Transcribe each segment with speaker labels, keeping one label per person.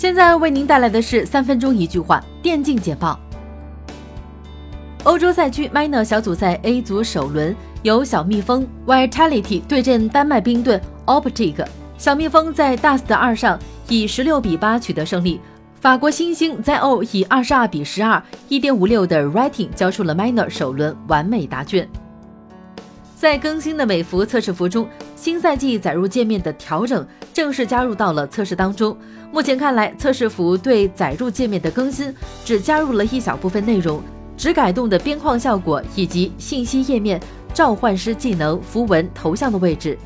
Speaker 1: 现在为您带来的是三分钟一句话电竞简报。欧洲赛区 Minor 小组赛 A 组首轮，由小蜜蜂 Vitality 对阵丹麦冰盾 Optic。小蜜蜂在 Dust 二上以十六比八取得胜利。法国新星 ZO 以二十二比十二、一点五六的 rating 交出了 Minor 首轮完美答卷。在更新的美服测试服中，新赛季载入界面的调整正式加入到了测试当中。目前看来，测试服对载入界面的更新只加入了一小部分内容。只改动的边框效果以及信息页面召唤师技能符文头像的位置。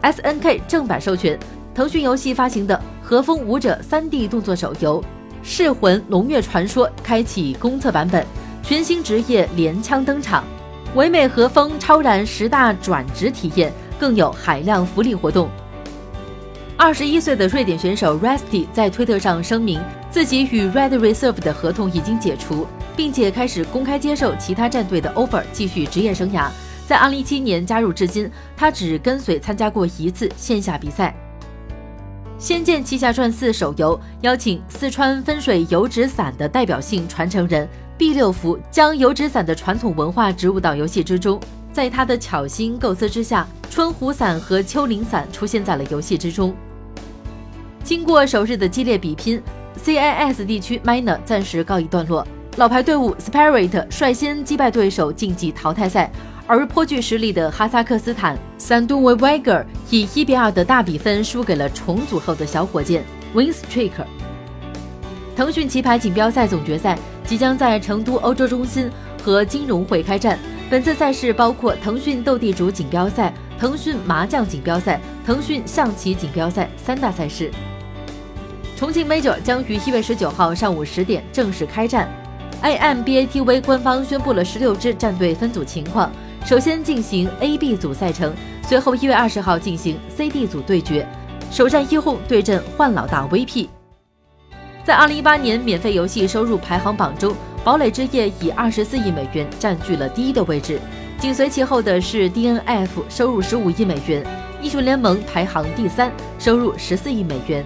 Speaker 1: S N K 正版授权，腾讯游戏发行的《和风舞者》3D 动作手游《噬魂龙月传说》开启公测版本，全新职业连枪登场，唯美和风超燃十大转职体验，更有海量福利活动。二十一岁的瑞典选手 Rusty 在推特上声明，自己与 Red Reserve 的合同已经解除。并且开始公开接受其他战队的 offer，继续职业生涯。在2017年加入至今，他只跟随参加过一次线下比赛。《仙剑奇侠传四》手游邀请四川分水油纸伞的代表性传承人第六福，将油纸伞的传统文化植入到游戏之中。在他的巧心构思之下，春湖伞和秋林伞出现在了游戏之中。经过首日的激烈比拼，CIS 地区 Minor 暂时告一段落。老牌队伍 Spirit 率先击败对手晋级淘汰赛，而颇具实力的哈萨克斯坦 Sanduy w a g e r 以一比二的大比分输给了重组后的小火箭 winstreaker。腾讯棋牌锦标赛总决赛即将在成都欧洲中心和金融会开战。本次赛事包括腾讯斗地主锦标赛、腾讯麻将锦标赛、腾讯象棋锦标赛三大赛事。重庆 Major 将于一月十九号上午十点正式开战。iMBATV 官方宣布了十六支战队分组情况，首先进行 A、B 组赛程，随后一月二十号进行 C、D 组对决，首战一轰对阵幻老大 VP。在二零一八年免费游戏收入排行榜中，堡垒之夜以二十四亿美元占据了第一的位置，紧随其后的是 DNF，收入十五亿美元，英雄联盟排行第三，收入十四亿美元。